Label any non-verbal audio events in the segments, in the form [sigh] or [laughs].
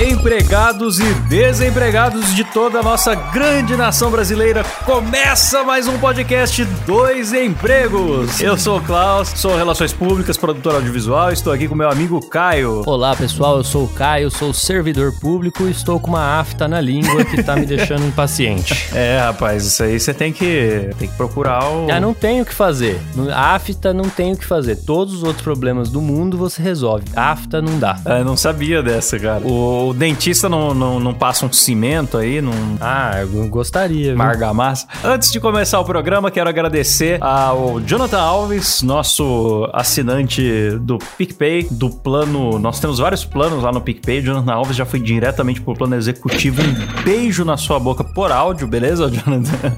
Empregados e desempregados de toda a nossa grande nação brasileira. Começa mais um podcast Dois Empregos. Eu sou o Klaus, sou Relações Públicas, produtor audiovisual, e estou aqui com meu amigo Caio. Olá pessoal, eu sou o Caio, sou servidor público e estou com uma afta na língua que tá me deixando impaciente. [laughs] É, rapaz, isso aí você tem que, tem que procurar o. Ah, não tem o que fazer. Afta não tem o que fazer. Todos os outros problemas do mundo você resolve. Afta não dá. Ah, Eu não sabia dessa, cara. O, o dentista não, não, não passa um cimento aí, não Ah, eu gostaria. viu? uma argamassa. Antes de começar o programa, quero agradecer ao Jonathan Alves, nosso assinante do PicPay, do plano. Nós temos vários planos lá no PicPay. O Jonathan Alves já foi diretamente pro plano executivo. Um beijo na sua boca por áudio, beleza, Jonathan?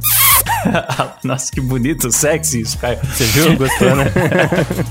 [laughs] Nossa, que bonito, sexy isso, Caio. Você viu? Gostou, né?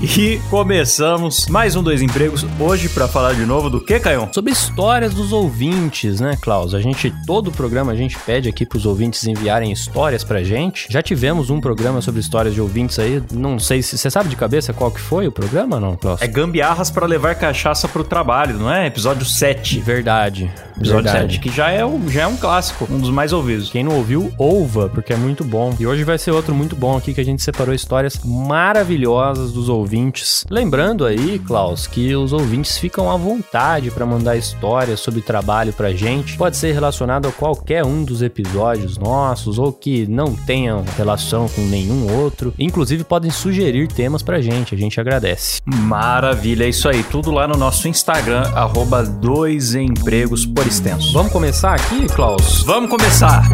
[laughs] E começamos mais um Dois Empregos hoje pra falar de novo do que, Caio? Sobre histórias dos ouvintes, né, Klaus? A gente, todo programa, a gente pede aqui pros ouvintes enviarem histórias pra gente. Já tivemos um programa sobre histórias de ouvintes aí. Não sei se você sabe de cabeça qual que foi o programa, não, Klaus? É gambiarras pra levar cachaça pro trabalho, não é? Episódio 7. Verdade. Episódio verdade. 7, que já é, o- já é um clássico, um dos mais ouvidos. Quem não ouviu, ouva, porque é muito bom. E hoje vai ser outro muito bom aqui que a gente separou histórias maravilhosas dos ouvintes. Lembrando aí, Klaus, que os ouvintes ficam à vontade para mandar histórias sobre trabalho pra gente. Pode ser relacionado a qualquer um dos episódios nossos ou que não tenham relação com nenhum outro. Inclusive podem sugerir temas pra gente, a gente agradece. Maravilha, é isso aí. Tudo lá no nosso Instagram, arroba dois empregos por extenso. Vamos começar aqui, Klaus? Vamos começar!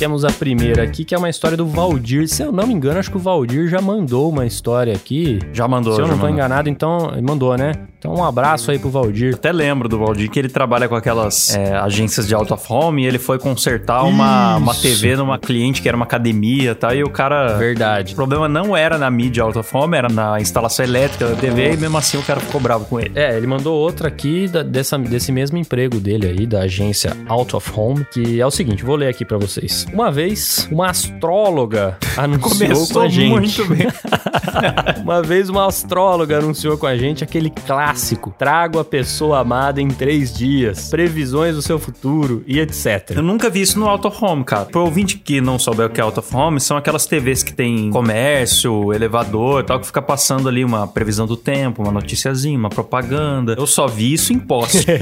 Temos a primeira aqui, que é uma história do Valdir. Se eu não me engano, acho que o Valdir já mandou uma história aqui. Já mandou, Se eu não tô mandou. enganado, então. Mandou, né? Então, um abraço aí pro Valdir. Até lembro do Valdir que ele trabalha com aquelas é, agências de out of home e ele foi consertar uma, uma. TV numa cliente que era uma academia e tal, e o cara... Verdade. O problema não era na mídia out of home, era na instalação elétrica da TV e mesmo assim o cara ficou bravo com ele. É, ele mandou outra aqui da- dessa, desse mesmo emprego dele aí, da agência Out of Home, que é o seguinte, vou ler aqui pra vocês. Uma vez, uma astróloga anunciou com Começou a gente. muito bem. [laughs] Uma vez uma astróloga anunciou com a gente aquele clássico: trago a pessoa amada em três dias, previsões do seu futuro e etc. Eu nunca vi isso no Out of Home, cara. Pro ouvinte que não souber o que é Out of Home, são aquelas TVs que tem comércio, elevador tal, que fica passando ali uma previsão do tempo, uma noticiazinha, uma propaganda. Eu só vi isso em poste. [laughs]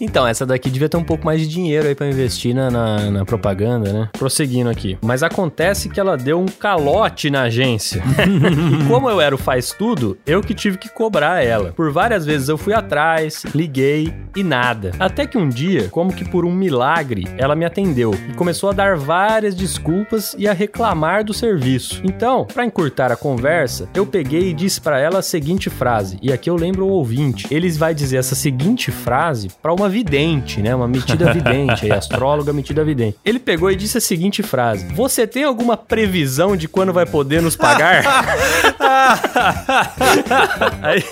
Então, essa daqui devia ter um pouco mais de dinheiro aí pra investir na, na, na propaganda, né? Prosseguindo aqui. Mas acontece que ela deu um calote na agência. [laughs] e como eu era o faz tudo, eu que tive que cobrar ela. Por várias vezes eu fui atrás, liguei e nada. Até que um dia, como que por um milagre, ela me atendeu e começou a dar várias desculpas e a reclamar do serviço. Então, pra encurtar a conversa, eu peguei e disse pra ela a seguinte frase, e aqui eu lembro o ouvinte. Eles vai dizer essa seguinte frase pra uma vidente, né? Uma metida vidente, aí, astróloga metida vidente. Ele pegou e disse a seguinte frase: Você tem alguma previsão de quando vai poder nos pagar? [laughs] aí,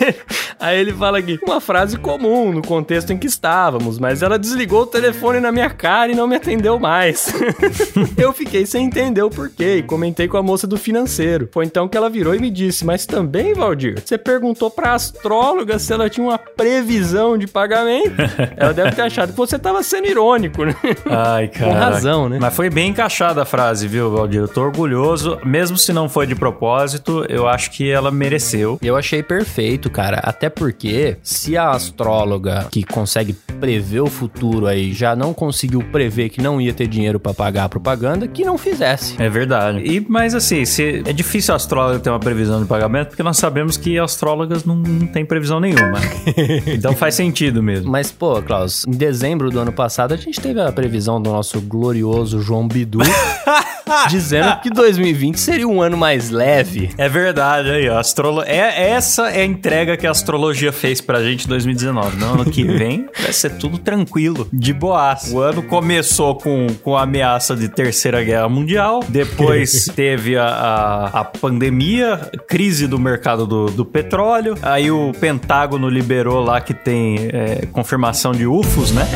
aí ele fala aqui, uma frase comum no contexto em que estávamos, mas ela desligou o telefone na minha cara e não me atendeu mais. [laughs] Eu fiquei sem entender o porquê e comentei com a moça do financeiro. Foi então que ela virou e me disse: Mas também, Valdir, você perguntou pra astróloga se ela tinha uma previsão de pagamento? [laughs] Ela deve ter achado que você tava sendo irônico, né? Ai, cara. Com razão, né? Mas foi bem encaixada a frase, viu, Valdir? Eu tô orgulhoso. Mesmo se não foi de propósito, eu acho que ela mereceu. Eu achei perfeito, cara. Até porque, se a astróloga que consegue prever o futuro aí já não conseguiu prever que não ia ter dinheiro pra pagar a propaganda, que não fizesse. É verdade. E, mas assim, se, é difícil a astróloga ter uma previsão de pagamento, porque nós sabemos que astrólogas não, não têm previsão nenhuma. [laughs] então faz sentido mesmo. Mas, pô, Klaus, em dezembro do ano passado a gente teve a previsão do nosso glorioso João Bidu. [laughs] dizendo que 2020 seria um ano mais leve. É verdade aí, ó. Astrolo... É, essa é a entrega que a astrologia fez pra gente em 2019. No ano que vem [laughs] vai ser tudo tranquilo, de boas. O ano começou com, com a ameaça de terceira guerra mundial, depois [laughs] teve a, a, a, pandemia, crise do mercado do, do petróleo, aí o Pentágono liberou lá que tem é, confirmação de UFOs, né?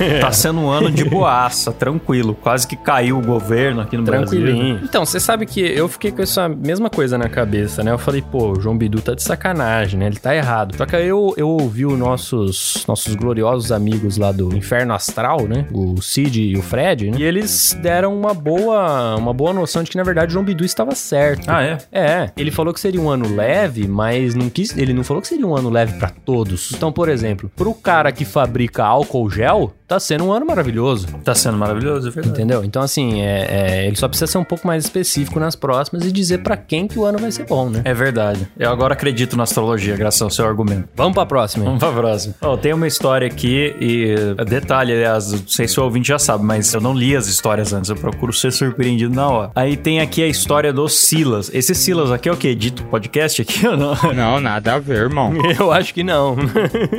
É. Tá sendo um ano de boaça, tranquilo. Quase que caiu o governo aqui no Tranquilinho. Brasil. Então, você sabe que eu fiquei com essa mesma coisa na cabeça, né? Eu falei, pô, o João Bidu tá de sacanagem, né? Ele tá errado. Só que aí eu, eu ouvi os nossos, nossos gloriosos amigos lá do Inferno Astral, né? O Cid e o Fred, né? E eles deram uma boa, uma boa noção de que, na verdade, o João Bidu estava certo. Ah, é? É. Ele falou que seria um ano leve, mas não quis. Ele não falou que seria um ano leve para todos. Então, por exemplo, pro cara que fabrica álcool gel, tá sendo um ano maravilhoso. Tá sendo maravilhoso, é verdade. Entendeu? Então, assim, é, é, ele só precisa ser um pouco mais específico nas próximas e dizer para quem que o ano vai ser bom, né? É verdade. Eu agora acredito na astrologia, graças ao seu argumento. Vamos pra próxima. Vamos pra próxima. Oh, tem uma história aqui e... Detalhe, aliás, não sei se o ouvinte já sabe, mas eu não li as histórias antes. Eu procuro ser surpreendido na hora. Aí tem aqui a história do Silas. Esse Silas aqui é o quê? Dito podcast aqui ou não? [laughs] Não, nada a ver, irmão. eu acho que não.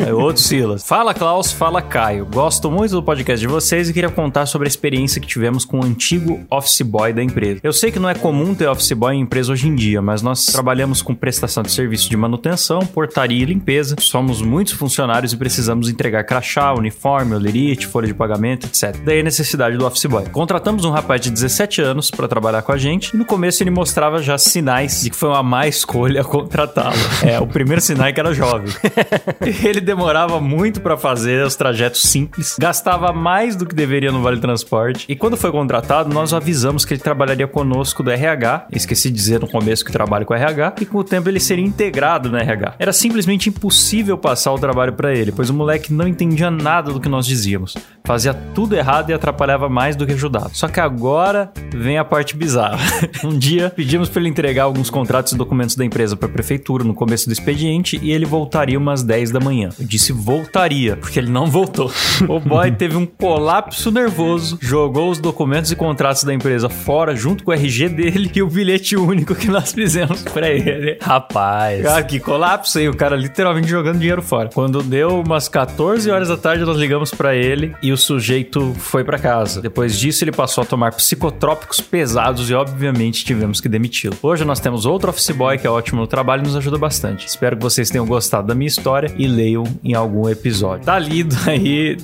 é outro Silas. Fala, Klaus. Fala, Caio. Gosto muito do podcast de vocês e queria contar sobre a experiência que tivemos com o antigo office boy da empresa. Eu sei que não é comum ter office boy em empresa hoje em dia, mas nós trabalhamos com prestação de serviço de manutenção, portaria e limpeza. Somos muitos funcionários e precisamos entregar crachá, uniforme, olerite, folha de pagamento, etc. Daí a necessidade do office boy. Contratamos um rapaz de 17 anos para trabalhar com a gente e no começo ele mostrava já sinais de que foi uma má escolha contratá-lo. É, o primeiro sinal é que era jovem. [laughs] ele demorava muito para fazer os trajetos simples, gastava mais do que deveria no Vale Transporte. E quando foi contratado, nós avisamos que ele trabalharia conosco do RH. Esqueci de dizer no começo que trabalha com RH. E com o tempo ele seria integrado no RH. Era simplesmente impossível passar o trabalho para ele, pois o moleque não entendia nada do que nós dizíamos. Fazia tudo errado e atrapalhava mais do que ajudava. Só que agora vem a parte bizarra. [laughs] um dia pedimos para ele entregar alguns contratos e documentos da empresa para a prefeitura no começo do expediente e ele voltaria umas 10 da manhã. Eu disse voltaria, porque ele não voltou. [laughs] o boy teve um colapso nervoso, jogou os documentos e contratos da empresa fora junto com o RG dele e o bilhete único que nós fizemos para ele. Rapaz. Cara, que colapso aí, o cara literalmente jogando dinheiro fora. Quando deu umas 14 horas da tarde, nós ligamos para ele e o sujeito foi para casa. Depois disso, ele passou a tomar psicotrópicos pesados e, obviamente, tivemos que demiti-lo. Hoje nós temos outro office boy que é ótimo no trabalho e nos ajuda bastante. Espero que vocês tenham gostado da minha história e leiam em algum episódio. Tá lido aí,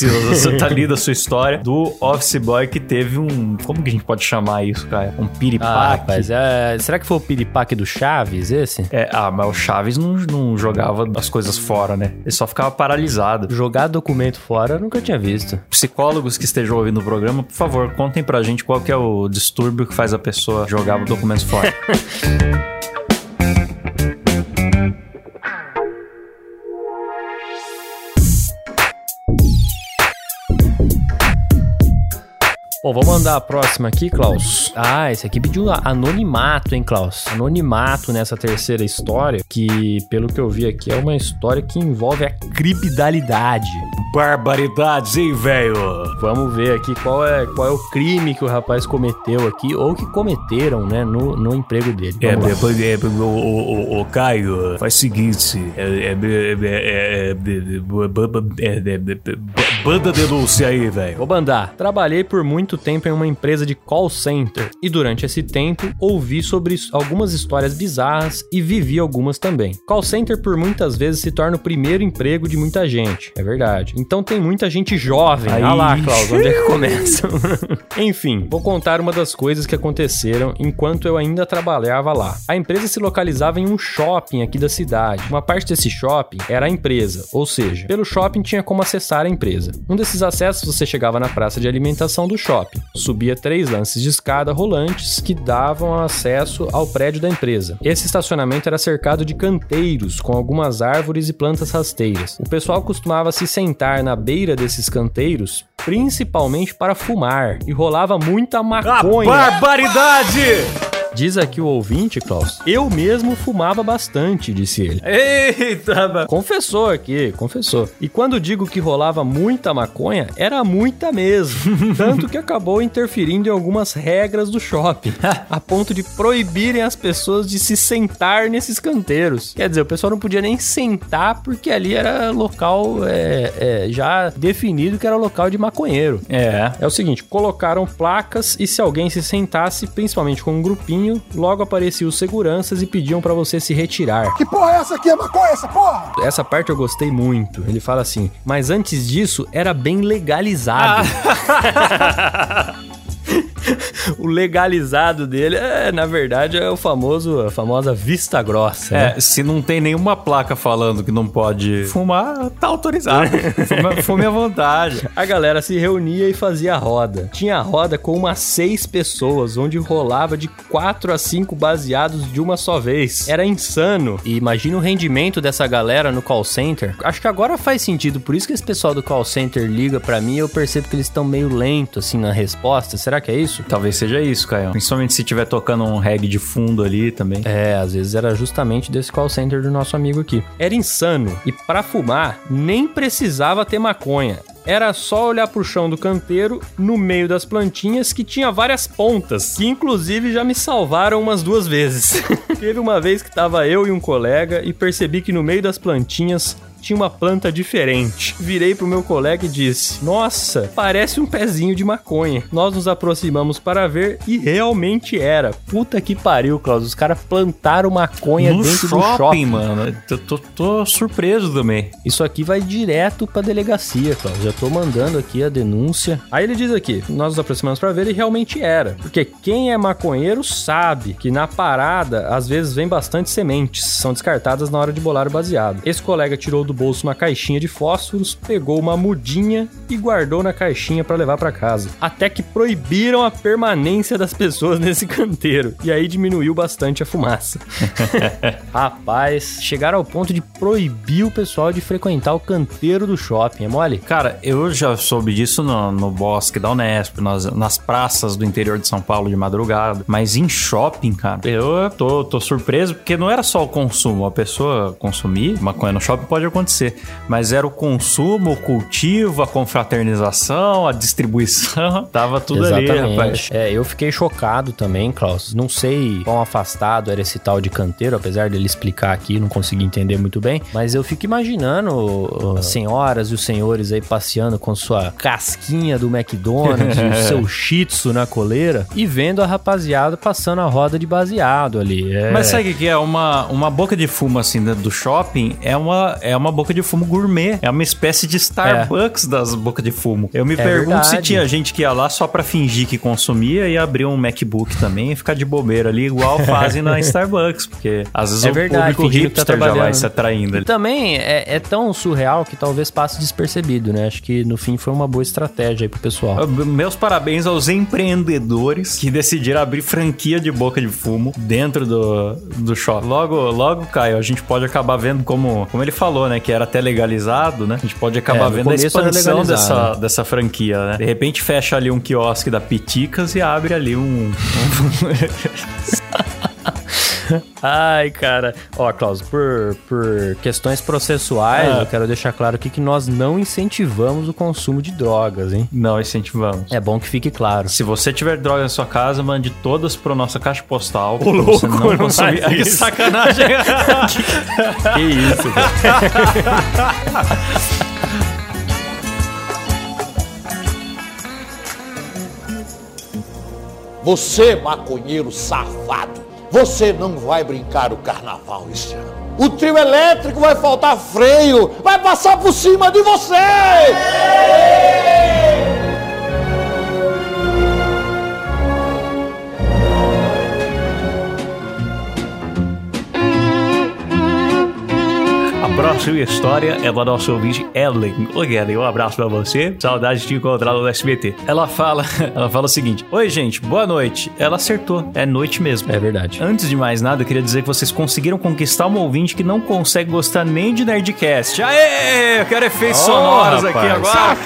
Silas, tá lida a sua história do office boy que teve um. Como que a gente pode chamar isso, cara? Um piripaque. Ah, rapaz, é, será que foi o piripaque do Chaves esse? É, ah, mas o Chaves não, não jogava as coisas fora, né? Ele só ficava paralisado. Jogar documento fora eu nunca tinha visto. Psicólogos que estejam ouvindo o programa, por favor, contem pra gente qual que é o distúrbio que faz a pessoa jogar documentos fora. [laughs] Bom, vamos mandar a próxima aqui, Klaus. Ah, esse aqui pediu anonimato, hein, Klaus? Anonimato nessa terceira história, que, pelo que eu vi aqui, é uma história que envolve a cripidalidade. Barbaridades, hein, velho? Vamos ver aqui qual é, qual é o crime que o rapaz cometeu aqui, ou que cometeram, né, no, no emprego dele. É, depois, é, o, o, o, Caio, faz o seguinte, é, é, banda denúncia aí, velho. Vou bandar. Trabalhei por muito tempo em uma empresa de call center e durante esse tempo ouvi sobre algumas histórias bizarras e vivi algumas também. Call center por muitas vezes se torna o primeiro emprego de muita gente, é verdade. Então tem muita gente jovem. Aí. Ah lá, Klaus, onde é que começa? [laughs] Enfim, vou contar uma das coisas que aconteceram enquanto eu ainda trabalhava lá. A empresa se localizava em um shopping aqui da cidade. Uma parte desse shopping era a empresa, ou seja, pelo shopping tinha como acessar a empresa. Um desses acessos você chegava na praça de alimentação do shopping. Subia três lances de escada rolantes que davam acesso ao prédio da empresa. Esse estacionamento era cercado de canteiros com algumas árvores e plantas rasteiras. O pessoal costumava se sentar na beira desses canteiros principalmente para fumar e rolava muita maconha. A barbaridade! Diz aqui o ouvinte, Klaus, eu mesmo fumava bastante, disse ele. Eita, mano. Confessou aqui, confessou. E quando digo que rolava muita maconha, era muita mesmo. [laughs] Tanto que acabou interferindo em algumas regras do shopping, [laughs] a ponto de proibirem as pessoas de se sentar nesses canteiros. Quer dizer, o pessoal não podia nem sentar porque ali era local é, é, já definido que era local de maconheiro. É. É o seguinte, colocaram placas e se alguém se sentasse, principalmente com um grupinho, logo apareciam os seguranças e pediam pra você se retirar. Que porra é essa aqui? É maconha essa porra? Essa parte eu gostei muito. Ele fala assim: "Mas antes disso era bem legalizado". [laughs] [laughs] o legalizado dele é, na verdade, é o famoso, a famosa vista grossa. né? É, se não tem nenhuma placa falando que não pode fumar, tá autorizado. [laughs] Fume- Fume à vontade. A galera se reunia e fazia roda. Tinha roda com umas seis pessoas, onde rolava de quatro a cinco baseados de uma só vez. Era insano. E imagina o rendimento dessa galera no call center. Acho que agora faz sentido, por isso que esse pessoal do call center liga pra mim e eu percebo que eles estão meio lento assim na resposta. Será que é isso? Talvez seja isso, Caio. Principalmente se tiver tocando um reggae de fundo ali também. É, às vezes era justamente desse call center do nosso amigo aqui. Era insano. E pra fumar, nem precisava ter maconha. Era só olhar pro chão do canteiro, no meio das plantinhas, que tinha várias pontas, que inclusive já me salvaram umas duas vezes. [laughs] Teve uma vez que tava eu e um colega e percebi que no meio das plantinhas tinha uma planta diferente. Virei pro meu colega e disse: Nossa, parece um pezinho de maconha. Nós nos aproximamos para ver e realmente era. Puta que pariu, Klaus. Os caras plantaram maconha no dentro shopping, do shopping. mano. Eu tô, tô surpreso também. Isso aqui vai direto pra delegacia, Klaus. Já tô mandando aqui a denúncia. Aí ele diz aqui: nós nos aproximamos pra ver e realmente era. Porque quem é maconheiro sabe que na parada às vezes vem bastante sementes, são descartadas na hora de bolar o baseado. Esse colega tirou do bolso uma caixinha de fósforos, pegou uma mudinha e guardou na caixinha pra levar pra casa. Até que proibiram a permanência das pessoas [laughs] nesse canteiro. E aí diminuiu bastante a fumaça. [laughs] Rapaz, chegaram ao ponto de proibir o pessoal de frequentar o canteiro do shopping, é mole? Cara, eu já soube disso no, no bosque da Unesp, nas, nas praças do interior de São Paulo de madrugada. Mas em shopping, cara, eu tô, tô surpreso porque não era só o consumo. A pessoa consumir maconha no shopping pode acontecer. Mas era o consumo, o cultivo, a confraternização, a distribuição. [laughs] Tava tudo ali, rapaz. É, eu fiquei chocado também, Klaus. Não sei quão afastado era esse tal de canteiro, apesar dele explicar aqui, não consegui entender muito bem. Mas eu fico imaginando as senhoras e os senhores aí passeando com sua casquinha do McDonald's e [laughs] o seu shih tzu na coleira e vendo a rapaziada passando a roda de baseado ali. É... Mas sabe o que é? Uma, uma boca de fumo assim dentro do shopping é uma, é uma boca de fumo gourmet. É uma espécie de Starbucks das bocas de fumo. Eu me pergunto se verdade. tinha gente que ia lá só pra fingir que consumia e abrir um MacBook também e ficar de bobeira ali, igual [laughs] fazem na Starbucks. Porque às vezes É o verdade, público tá hipster já vai se atraindo E ali. também é, é tão surreal que talvez passe despercebido, né? Acho que no fim foi uma boa estratégia aí pro pessoal. Meus parabéns aos empreendedores que decidiram abrir franquia de boca de fumo dentro do, do shopping. Logo, logo, Caio, a gente pode acabar vendo como, como ele falou, né? Que era até legalizado, né? A gente pode acabar É, vendo a expansão dessa, dessa franquia, né? De repente fecha ali um quiosque da Piticas e abre ali um. [laughs] [laughs] Ai, cara. Ó, Klaus, por, por questões processuais, Ah. eu quero deixar claro aqui que nós não incentivamos o consumo de drogas, hein? Não incentivamos. É bom que fique claro. Se você tiver droga na sua casa, mande todas pra nossa caixa postal. pra louco, você não não consumir. Que [laughs] sacanagem. Que isso, cara. [laughs] Você, maconheiro safado, você não vai brincar o carnaval este ano. O trio elétrico vai faltar freio, vai passar por cima de você! Próxima história é da nossa ouvinte Ellen. Oi, Ellen, um abraço pra você. Saudade de te encontrar no SBT. Ela fala, [laughs] ela fala o seguinte: Oi, gente, boa noite. Ela acertou, é noite mesmo. É verdade. Antes de mais nada, eu queria dizer que vocês conseguiram conquistar um ouvinte que não consegue gostar nem de Nerdcast. Aê! Eu quero efeitos Oh, sonoros aqui rapaz. agora.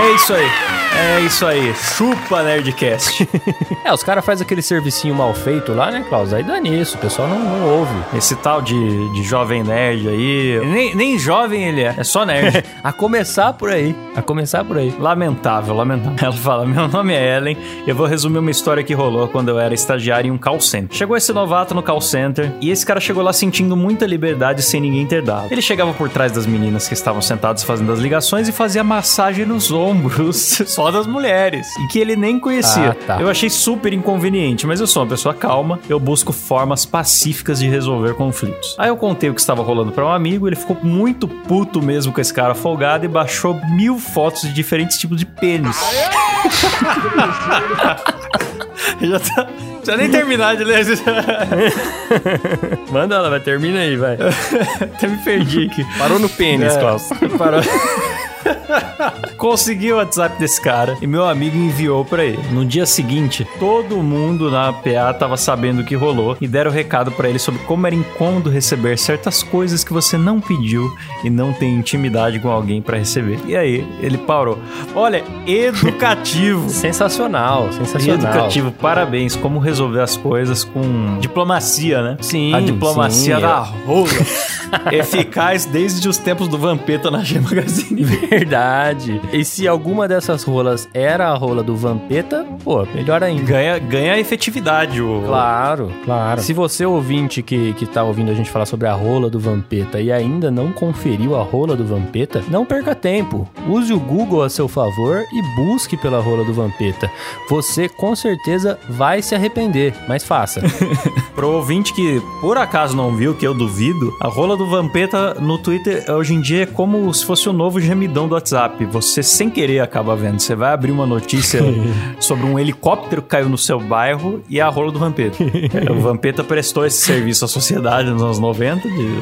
É isso aí. É isso aí, chupa Nerdcast. [laughs] É, os caras fazem aquele servicinho mal feito lá, né, Klaus? Aí dá nisso, o pessoal não, não ouve. Esse tal de, de jovem nerd aí. Nem, nem jovem ele é, é só nerd. [laughs] A começar por aí, a começar por aí. Lamentável, lamentável. Ela fala: Meu nome é Ellen, eu vou resumir uma história que rolou quando eu era estagiário em um call center. Chegou esse novato no call center e esse cara chegou lá sentindo muita liberdade sem ninguém ter dado. Ele chegava por trás das meninas que estavam sentadas fazendo as ligações e fazia massagem nos ombros, [laughs] só das mulheres, e que ele nem conhecia. Ah, tá. Eu achei super inconveniente, mas eu sou uma pessoa calma, eu busco formas pacíficas de resolver conflitos. Aí eu contei o que estava rolando para um amigo, ele ficou muito puto mesmo com esse cara folgado e baixou mil fotos de diferentes tipos de pênis. [laughs] Já tá. Já nem terminar de ler. [laughs] Manda ela, vai, termina aí, vai. [laughs] Até me perdi aqui. Parou no pênis, É. Klaus. Parou. [laughs] Consegui o WhatsApp desse cara e meu amigo enviou pra ele. No dia seguinte, todo mundo na PA tava sabendo o que rolou e deram recado pra ele sobre como era incômodo receber certas coisas que você não pediu e não tem intimidade com alguém pra receber. E aí, ele parou. Olha, educativo. [laughs] Sensacional, sensacional. Educativo, parabéns. Como resolver as coisas com diplomacia, né? Sim, A diplomacia sim, da é. rola. [laughs] Eficaz desde os tempos do Vampeta na G Magazine. Verdade. E se alguma dessas rolas era a rola do Vampeta, pô, melhor ainda. Ganha, ganha efetividade o. Claro, claro. Se você ouvinte que, que tá ouvindo a gente falar sobre a rola do Vampeta e ainda não conferiu a rola do Vampeta, não perca tempo. Use o Google a seu favor e busque pela rola do Vampeta. Você com certeza vai se arrepender, mas faça. [laughs] Pro ouvinte que por acaso não viu, que eu duvido, a rola do Vampeta no Twitter hoje em dia é como se fosse o novo gemidão do WhatsApp. Você sem querer acaba vendo. Você vai abrir uma notícia [laughs] sobre um helicóptero que caiu no seu bairro e é a rola do Vampeta. [laughs] o Vampeta prestou esse serviço à sociedade nos anos 90 de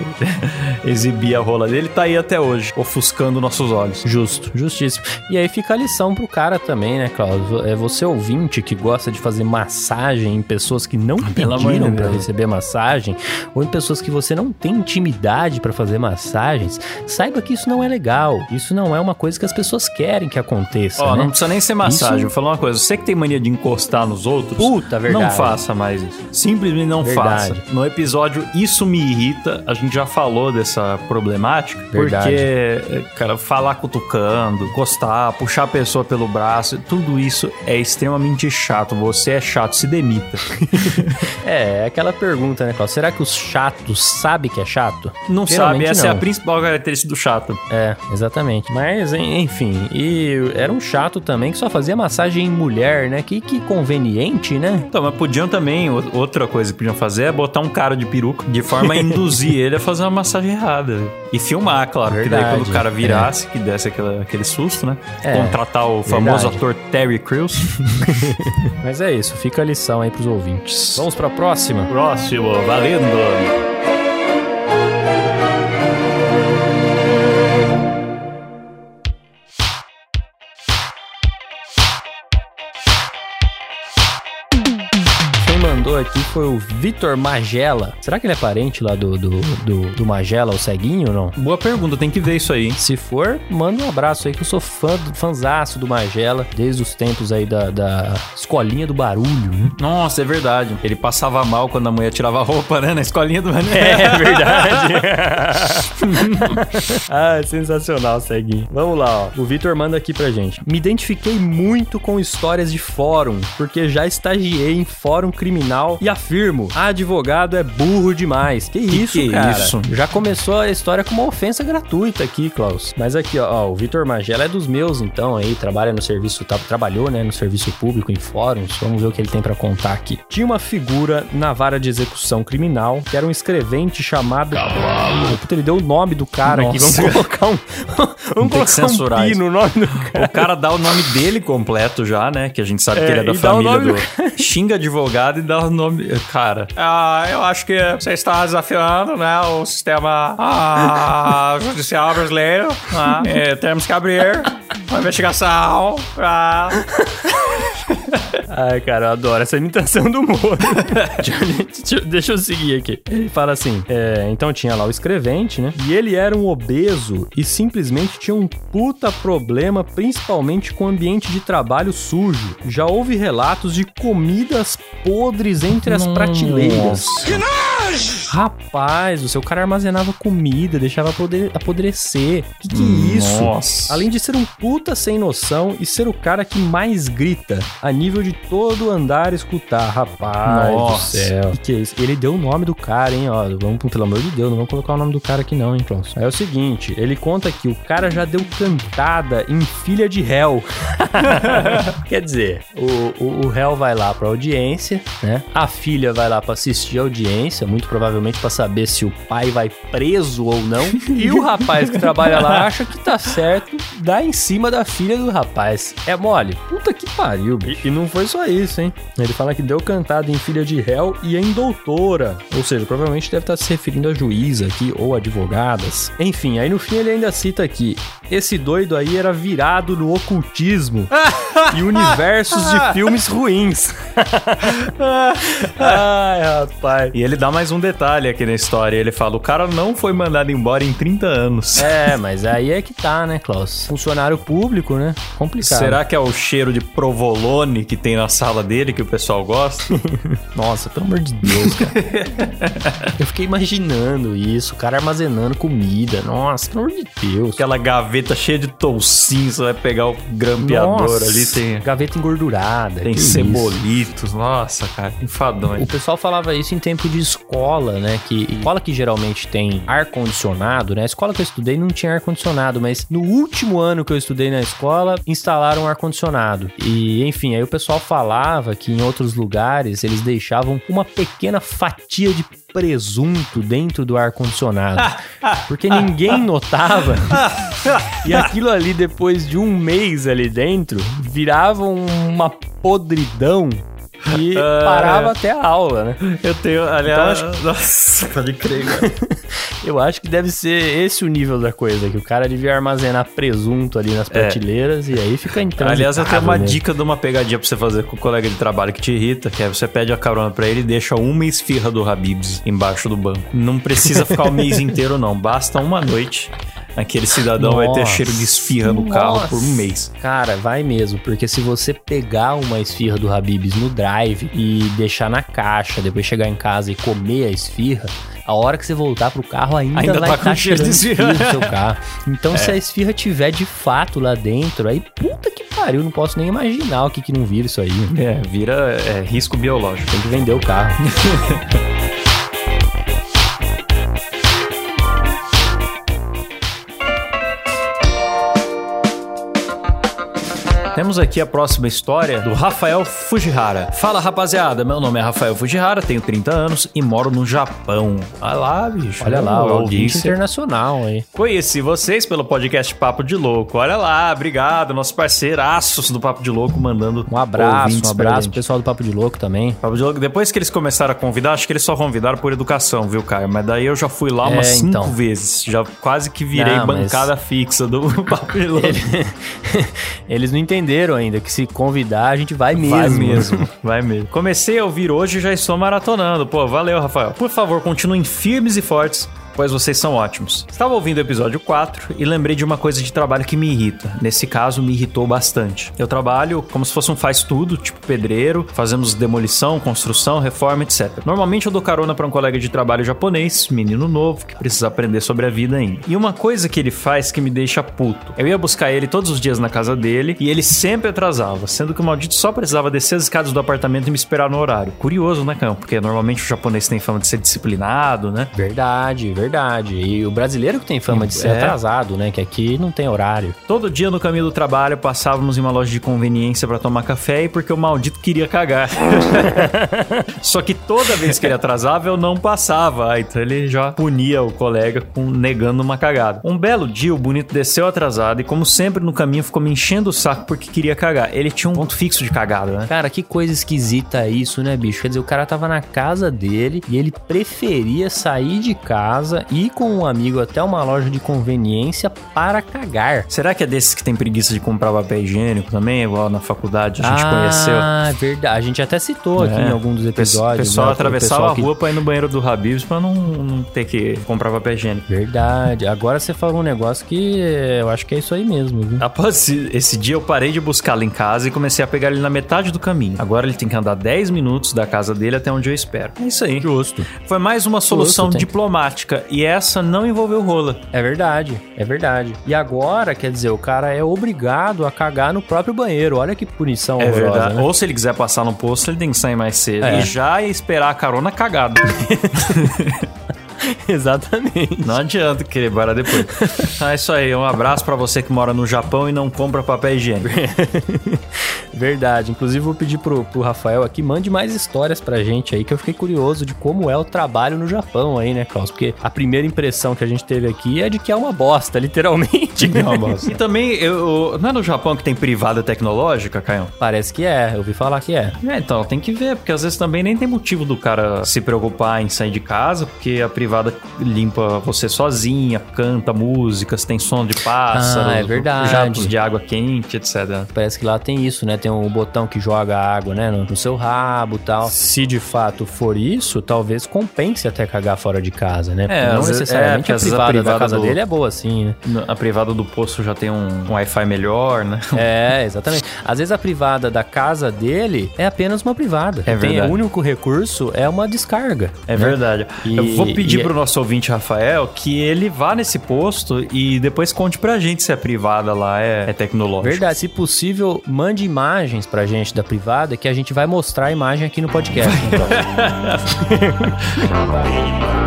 [laughs] exibir a rola dele. Tá aí até hoje, ofuscando nossos olhos. Justo, justíssimo. E aí fica a lição pro cara também, né, Cláudio? É você ouvinte que gosta de fazer massagem em pessoas que não amor de pediram pra Deus. receber massagem, ou em pessoas que você não tem intimidade pra fazer massagens, saiba que isso não é legal. Isso não é uma coisa que as pessoas querem que aconteça, Ó, né? não precisa nem ser massagem. Isso- Vou falar uma coisa. Você que tem mania de encostar nos outros, Puta, verdade. não faça mais isso. Simplesmente não Verdade. faça. No episódio Isso Me Irrita, a gente já falou dessa problemática. Verdade. Porque, cara, falar cutucando, encostar, puxar a pessoa pelo braço, tudo isso é extremamente chato. Você é chato, se demita. [laughs] É, é aquela pergunta, né, Cláudio? Será que os chatos sabem que é chato? Não sabe, Geralmente essa é a não. principal característica do chato. É, exatamente. Mas, en- enfim, e era um chato também que só fazia massagem em mulher, né? Que, que conveniente, né? Então, mas podiam também, outra coisa que podiam fazer é botar um cara de peruca de forma a induzir [laughs] ele a fazer uma massagem errada. E filmar, claro. que daí Verdade, quando o cara virasse, que desse aquela- aquele susto, né? É, Contratar o famoso verdade. ator Terry Crews. [laughs] Mas é isso, fica a lição aí pros ouvintes. Vamos pra próxima? Próximo, valendo! Foi o Vitor Magela. Será que ele é parente lá do, do, do, do Magela, o ceguinho ou não? Boa pergunta, tem que ver isso aí. Se for, manda um abraço aí que eu sou fã, do- fãzaço do Magela, desde os tempos aí da, da escolinha do barulho, né? Nossa, é verdade. Ele passava mal quando a mulher tirava a roupa, né? Na escolinha do É verdade. [laughs] [laughs] ah, sensacional, Ceguinho. Vamos lá, ó. O Vitor manda aqui pra gente. Me identifiquei muito com histórias de fórum, porque já estagiei em fórum criminal e afirmo, advogado é burro demais. Que, isso, que é cara? isso? Já começou a história com uma ofensa gratuita aqui, Klaus. Mas aqui, ó, ó, o Vitor Magela é dos meus, então, aí, trabalha no serviço, tá- trabalhou, né, no serviço público em fóruns. Vamos ver o que ele tem pra contar aqui. Tinha uma figura na vara de execução criminal, que era um escrevente chamado... Puta, ele deu o nome do cara aqui, vamos Nossa. colocar um... [laughs] vamos que colocar censurar um pi no nome do cara. O cara dá o nome dele completo já, né? Que a gente sabe É, que ele é da família nome do. Xinga advogado e dá o nome. [laughs] Cara. Ah, eu acho que você está desafiando, né? O sistema ah, [laughs] judicial brasileiro. né? Temos que abrir uma investigação pra. Ai, cara, eu adoro essa imitação do Moro. [laughs] deixa, deixa eu seguir aqui. Ele fala assim: é, então tinha lá o escrevente, né? E ele era um obeso e simplesmente tinha um puta problema, principalmente com o ambiente de trabalho sujo. Já houve relatos de comidas podres entre as prateleiras. Rapaz, o seu cara armazenava comida, deixava apodre- apodrecer. Que que é isso? Nossa. Além de ser um puta sem noção e ser o cara que mais grita a nível de todo andar escutar. Rapaz Nossa. do céu. Que que é isso? Ele deu o nome do cara, hein? Ó, vamos, pelo amor de Deus, não vamos colocar o nome do cara aqui não, hein, Clons? É o seguinte, ele conta que o cara já deu cantada em filha de réu. [laughs] Quer dizer, o, o, o réu vai lá pra audiência, né? A filha vai lá pra assistir a audiência, muito provavelmente pra saber se o pai vai preso ou não. [laughs] E o rapaz que trabalha lá acha que tá certo, dá em cima da filha do rapaz. É mole? Puta que pariu, bicho. E, e não foi só isso, hein? Ele fala que deu cantada em filha de réu e em doutora. Ou seja, provavelmente deve estar se referindo a juíza aqui ou advogadas. Enfim, aí no fim ele ainda cita aqui: esse doido aí era virado no ocultismo [laughs] e universos de filmes ruins. [laughs] Ai, rapaz. E ele dá mais um detalhe aqui na história. Ele fala: o cara não foi mandado embora em 30 anos. É, mas aí é que tá, né, Klaus? Funcionário público, né? Complicado. Será que é o cheiro de provolone que tem na sala dele que o pessoal gosta? [laughs] Nossa, pelo amor de Deus, cara. [laughs] Eu fiquei imaginando isso, o cara armazenando comida. Nossa, pelo amor de Deus. Aquela gaveta cheia de toucinho, você vai pegar o grampeador Nossa, ali, tem, gaveta engordurada. tem que isso. cebolitos. Nossa, cara, enfadonho. O pessoal falava isso em tempo de escola, né? Que escola que geralmente tem ar condicionado, né? A escola que eu estudei não tinha ar condicionado, mas no último ano que eu estudei na escola instalaram ar condicionado. E enfim, aí o pessoal falava que em outros lugares eles deixavam uma pequena fatia de presunto dentro do ar condicionado, [laughs] porque ninguém notava. E aquilo ali depois de um mês ali dentro virava uma podridão e [laughs] parava até a aula, né? Eu tenho, aliás. Então, Nossa, pode crer, cara. [laughs] Eu acho que deve ser esse o nível da coisa, que o cara devia armazenar presunto ali nas prateleiras e aí fica então. Aliás, eu tenho uma dica de uma pegadinha pra você fazer com o colega de trabalho que te irrita, que é você pede a carona pra ele e deixa uma esfirra do Habibs embaixo do banco. Não precisa ficar o [laughs] mês inteiro, não. Basta uma noite. Aquele cidadão vai ter Nossa. cheiro de esfirra no carro por um Nossa. mês. Cara, vai mesmo, porque se você pegar uma esfirra do Habibs no drive e deixar na caixa, depois chegar em casa e comer a esfirra, a hora que você voltar pro carro ainda, Ainda vai tá estar com cheiro de esfirra no seu [laughs] carro. Então, se a esfirra tiver de fato lá dentro, aí puta que pariu, não posso nem imaginar o que que não vira isso aí. É, vira é, risco biológico. Tem que vender o carro. [laughs] Temos aqui a próxima história do Rafael Fujihara. Fala rapaziada, meu nome é Rafael Fujihara, tenho 30 anos e moro no Japão. Olha lá, bicho. Olha lá, o audiência. internacional aí. Conheci vocês pelo podcast Papo de Louco. Olha lá, obrigado, nossos parceiraços do Papo de Louco mandando Um abraço, um abraço pessoal do Papo de Louco também. Papo de Louco, depois que eles começaram a convidar, acho que eles só convidaram por educação, viu, Caio? Mas daí eu já fui lá umas É, cinco então. vezes. Já quase que virei Não, mas- bancada fixa do [laughs] Papo de Louco. [laughs] Eles não entenderam ainda que se convidar a gente vai mesmo. Vai mesmo, [laughs] vai mesmo. Comecei a ouvir hoje e já estou maratonando. Pô, valeu, Rafael. Por favor, continuem firmes e fortes, pois vocês são ótimos. Estava ouvindo o episódio 4 e lembrei de uma coisa de trabalho que me irrita. Nesse caso, me irritou bastante. Eu trabalho como se fosse um faz-tudo, tipo pedreiro, fazemos demolição, construção, reforma, etc. Normalmente eu dou carona para um colega de trabalho japonês, menino novo, que precisa aprender sobre a vida ainda. E uma coisa que ele faz que me deixa puto. Eu ia buscar ele todos os dias na casa dele e ele sempre atrasava, sendo que o maldito só precisava descer as escadas do apartamento e me esperar no horário. Curioso, né, Cão? Porque normalmente o japonês tem fama de ser disciplinado, né? Verdade, verdade. E o brasileiro que tem fama de ser É. atrasado, né? Que aqui não tem horário. Todo dia no caminho do trabalho passávamos em uma loja de conveniência pra tomar café e porque o maldito queria cagar. [laughs] Só que toda vez que ele atrasava eu não passava, Ah, então ele já punia o colega com negando uma cagada. Um belo dia o bonito desceu atrasado e como sempre no caminho ficou me enchendo o saco porque queria cagar. Ele tinha um ponto fixo de cagada, né? Cara, que coisa esquisita isso, né, bicho? Quer dizer, o cara tava na casa dele e ele preferia sair de casa casa, ir com um amigo até uma loja de conveniência para cagar. Será que é desses que tem preguiça de comprar papel higiênico também, igual na faculdade a gente conheceu? Ah, verdade. A gente até citou aqui É. em algum dos O episódios. pessoal né, o atravessava pessoal a que- rua pra ir no banheiro do Habibs pra não, não ter que comprar papel higiênico. Verdade. Agora você falou um negócio que eh, eu acho que é isso aí mesmo, viu? Após esse dia, eu parei de buscá-lo em casa e comecei a pegar ele na metade do caminho. Agora ele tem que andar 10 minutos da casa dele até onde eu espero. É isso aí. Justo. Foi mais uma solução tem. diplomática e essa não envolveu rola. É verdade, é verdade. E agora, quer dizer, o cara é obrigado a cagar no próprio banheiro. Olha que punição É horrorosa, verdade. né? Ou se ele quiser passar no posto, ele tem que sair mais cedo. É. E já esperar a carona cagado. [laughs] Exatamente. Não adianta querer parar depois. Ah, é isso aí. Um abraço pra você que mora no Japão e não compra papel higiênico. [laughs] Verdade. Inclusive, vou pedir pro, pro Rafael aqui, mande mais histórias pra gente aí, que eu fiquei curioso de como é o trabalho no Japão aí, né, Klaus? Porque a primeira impressão que a gente teve aqui é de que é uma bosta, [laughs] literalmente. É uma bosta. E também, eu, não é no Japão que tem privada tecnológica, Caio? Parece que é, eu ouvi falar que é. É, então, tem que ver, porque às vezes também nem tem motivo do cara se preocupar em sair de casa, porque a privada limpa você sozinha, canta músicas, tem som de pássaro, Ah, é verdade. jatos de água quente, etc. Parece que lá tem isso, né? Tem um botão que joga água, né? No, no seu rabo tal. Se de fato for isso, talvez compense até cagar fora de casa, né? É, não é, necessariamente porque a, vezes a privada da privada casa do- dele é boa assim, né? A privada do poço já tem um, um Wi-Fi melhor, né? [laughs] É, exatamente. Às vezes a privada da casa dele é apenas uma privada. É Tem, verdade. o único recurso é uma descarga. É né? verdade. E- eu vou pedir e- pro nosso ouvinte Rafael que ele vá nesse posto e depois conte pra gente se a privada lá é, é tecnológica. Verdade, se possível, mande imagens pra gente da privada que a gente vai mostrar a imagem aqui no podcast. então. [laughs]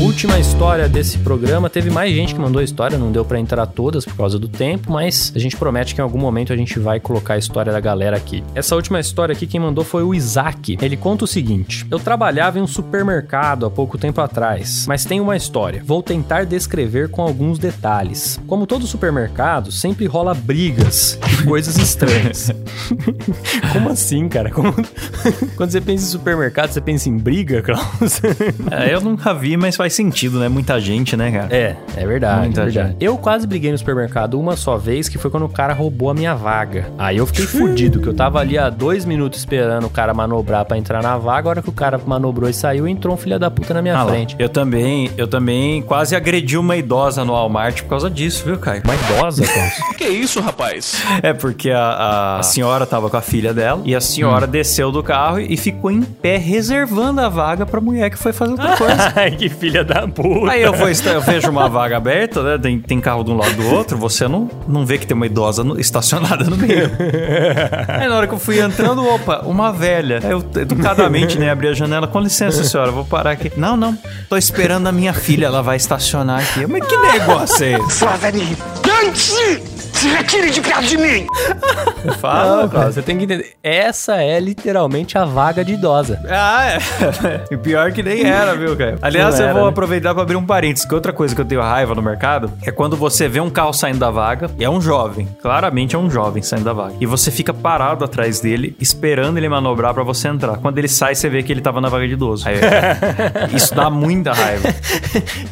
Última história desse programa. Teve mais gente que mandou história, não deu pra entrar todas por causa do tempo, mas a gente promete que em algum momento a gente vai colocar a história da galera aqui. Essa última história aqui quem mandou foi o Isaac. Ele conta o seguinte: Eu trabalhava em um supermercado há pouco tempo atrás, mas tem uma história. Vou tentar descrever com alguns detalhes. Como todo supermercado, sempre rola brigas e coisas estranhas. [laughs] Como assim, cara? Como- [laughs] Quando você pensa em supermercado, você pensa em briga, Klaus? É, eu nunca vi, mas faz sentido, né? Muita gente, né, cara? É, é verdade. Muita é verdade. gente. Eu quase briguei no supermercado uma só vez, que foi quando o cara roubou a minha vaga. Aí eu fiquei fudido, que eu tava ali há dois minutos esperando o cara manobrar pra entrar na vaga. A hora que o cara manobrou e saiu, entrou um filho da puta na minha Ah lá. frente. Eu também, eu também quase agredi uma idosa no Walmart por causa disso, viu, Caio? Uma idosa, Klaus. Que isso, rapaz? É porque a, a- a senhora tava com a filha dela e a senhora Hum. desceu do carro e ficou em pé reservando a vaga pra mulher que foi fazer outra [laughs] coisa. Ai, que filha da puta. Aí eu, vou, eu vejo uma vaga aberta, né? Tem, tem carro de um lado do outro, você não, não vê que tem uma idosa no- estacionada no meio. Aí na hora que eu fui entrando, opa, uma velha. Aí eu educadamente, né, abri a janela. Com licença, senhora, vou parar aqui. Não, não, tô esperando a minha filha, ela vai estacionar aqui. Mas que negócio é esse? Sua velha irritante! Se retire de perto de mim! Fala, Não, Klaus, você tem que entender. Essa é literalmente a vaga de idosa. Ah, é. [laughs] E pior que nem era, viu, cara? Aliás, Não eu era, vou né? aproveitar pra abrir um parênteses, que outra coisa que eu tenho raiva no mercado é quando você vê um carro saindo da vaga, e é um jovem, claramente é um jovem saindo da vaga, e você fica parado atrás dele, esperando ele manobrar pra você entrar. Quando ele sai, você vê que ele tava na vaga de idoso. Aí, [laughs] isso dá muita raiva.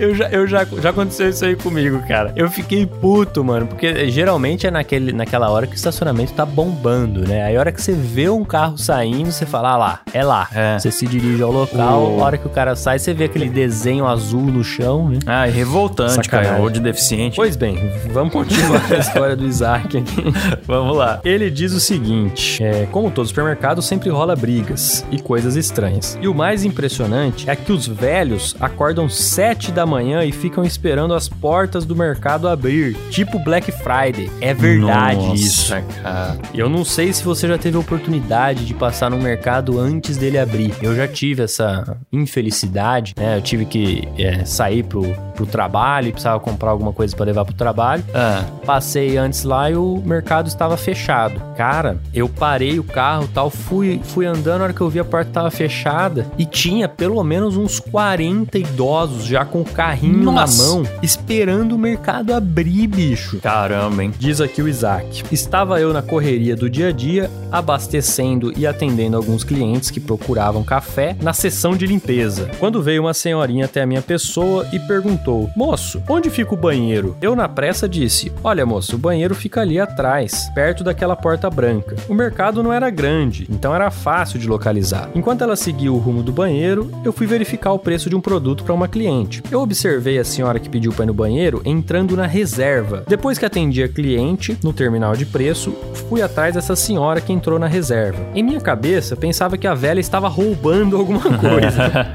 Eu já, eu já, já aconteceu isso aí comigo, cara. Eu fiquei puto, mano, porque geralmente é naquele, naquela hora que o estacionamento tá bombando, né? Aí a hora que você vê um carro saindo, você fala, ah lá, é lá. É. Você se dirige ao local, O- a hora que o cara sai, você vê aquele desenho azul no chão, né? Ah, e revoltante, Sacanagem. cara, ou de deficiente. Pois bem, vamos continuar a história do Isaac aqui. [laughs] Vamos lá. Ele diz o seguinte: é, como todo supermercado, sempre rola brigas e coisas estranhas. E o mais impressionante é que os velhos acordam sete da manhã e ficam esperando as portas do mercado abrir, tipo Black Friday. É verdade Nossa, isso. cara. Eu não sei se você já teve a oportunidade de passar no mercado antes dele abrir. Eu já tive essa infelicidade, né? Eu tive que é, sair pro, pro trabalho precisava comprar alguma coisa para levar pro trabalho. Ah, Passei antes lá e o mercado estava fechado. Cara, eu parei o carro tal, fui, fui andando, na hora que eu vi a porta tava fechada e tinha pelo menos uns 40 idosos já com o carrinho Nossa. na mão, esperando o mercado abrir, bicho. caramba, hein? Diz aqui o Isaac. Estava eu na correria do dia a dia, abastecendo e atendendo alguns clientes que procuravam café na sessão de limpeza. Quando veio uma senhorinha até a minha pessoa e perguntou: Moço, onde fica o banheiro? Eu, na pressa, disse: Olha, moço, o banheiro fica ali atrás, perto daquela porta branca. O mercado não era grande, então era fácil de localizar. Enquanto ela seguia o rumo do banheiro, eu fui verificar o preço de um produto para uma cliente. Eu observei a senhora que pediu para ir no banheiro entrando na reserva. Depois que atendi a cliente no terminal de preço, fui atrás dessa senhora que entrou na reserva. Em minha cabeça, pensava que a velha estava roubando alguma [laughs] coisa.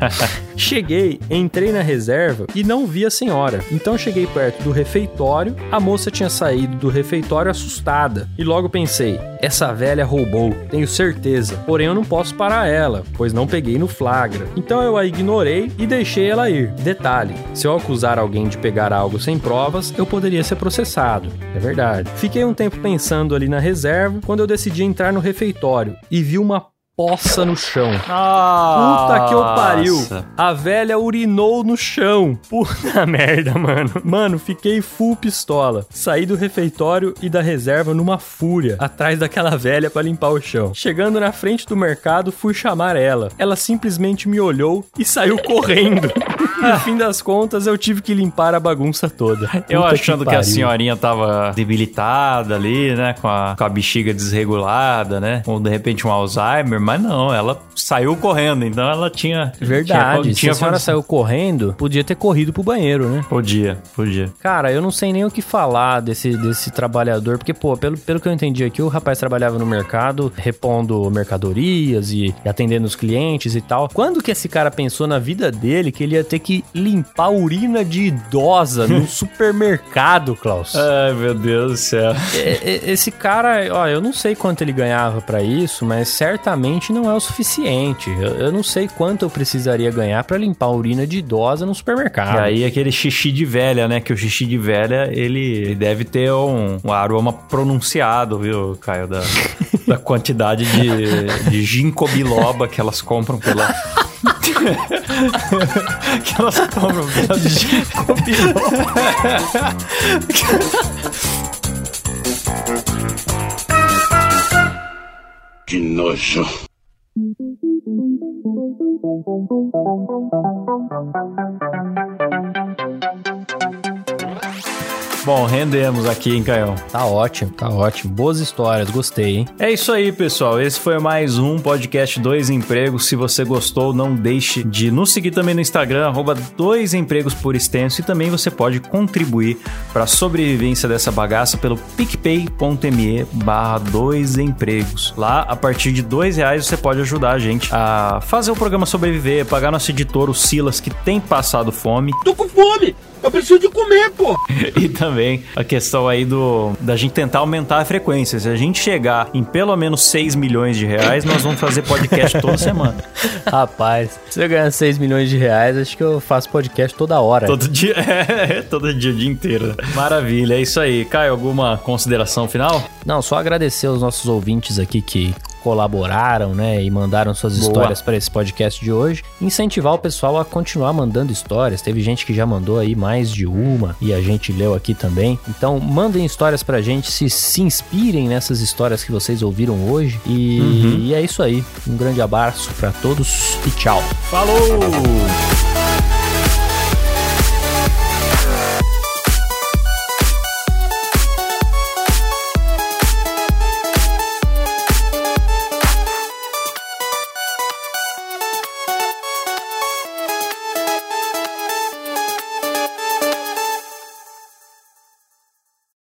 Cheguei, entrei na reserva e não vi a senhora. Então cheguei perto do refeitório, a moça tinha saído do refeitório assustada. E logo pensei: essa velha roubou, tenho certeza. Porém eu não posso parar ela, pois não peguei no flagra. Então eu a ignorei e deixei ela ir. Detalhe: se eu acusar alguém de pegar algo sem provas, eu poderia ser processado. É verdade. Fiquei um tempo pensando ali na reserva quando eu decidi entrar no refeitório e vi uma poça no chão. Puta que eu pariu. Nossa. A velha urinou no chão. Puta [laughs] merda, mano. Mano, fiquei full pistola. Saí do refeitório e da reserva numa fúria, atrás daquela velha pra limpar o chão. Chegando na frente do mercado, fui chamar ela. Ela simplesmente me olhou e saiu correndo. [laughs] No fim das contas, eu tive que limpar a bagunça toda. Eu Puta achando que, a pariu. senhorinha tava debilitada ali, né? Com a, com a bexiga desregulada, né? Ou de repente um Alzheimer, mas não, ela saiu correndo, então ela tinha. Verdade. Tinha, Se tinha a senhora saiu correndo, podia ter corrido pro banheiro, né? Podia, podia. Cara, eu não sei nem o que falar desse, desse trabalhador, porque, pô, pelo, pelo que eu entendi aqui, o rapaz trabalhava no mercado, repondo mercadorias e, e atendendo os clientes e tal. Quando que esse cara pensou na vida dele que ele ia ter que limpar a urina de idosa no [laughs] supermercado, Klaus? Ai, meu Deus do céu. Esse cara, ó, eu não sei quanto ele ganhava pra isso, mas certamente não é o suficiente. Eu, eu não sei quanto eu precisaria ganhar pra limpar a urina de idosa no supermercado. E aí aquele xixi de velha, né? Que o xixi de velha, ele deve ter um, um aroma pronunciado, viu, Caio? Da, da quantidade de, de ginkgo biloba que elas compram pela... [laughs] que elas compram biloba. Que nojo. Bom, rendemos aqui, hein, Caio? Tá ótimo, tá ótimo. Boas histórias, gostei, hein? É isso aí, pessoal. Esse foi mais um podcast Dois Empregos. Se você gostou, não deixe de nos seguir também no Instagram, arroba Dois Empregos por extenso. E também você pode contribuir para a sobrevivência dessa bagaça pelo picpay.me barra Dois Empregos. Lá, a partir de dois reais, você pode ajudar a gente a fazer o programa sobreviver, pagar nosso editor, o Silas, que tem passado fome. Tô com fome! Eu preciso de comer, pô! [laughs] E também a questão aí do da gente tentar aumentar a frequência. Se a gente chegar em pelo menos 6 milhões de reais, nós vamos fazer podcast toda semana. [laughs] Rapaz, se eu ganhar 6 milhões de reais, acho que eu faço podcast toda hora. Todo dia, [laughs] é, todo dia, o dia inteiro. Maravilha, é isso aí. Caio, alguma consideração final? Não, só agradecer aos nossos ouvintes aqui que colaboraram, né, e mandaram suas Boa. histórias para esse podcast de hoje. Incentivar o pessoal a continuar mandando histórias. Teve gente que já mandou aí mais de uma e a gente leu aqui também. Então, mandem histórias pra gente, se se inspirem nessas histórias que vocês ouviram hoje. E, e é isso aí. Um grande abraço pra todos e tchau. Falou!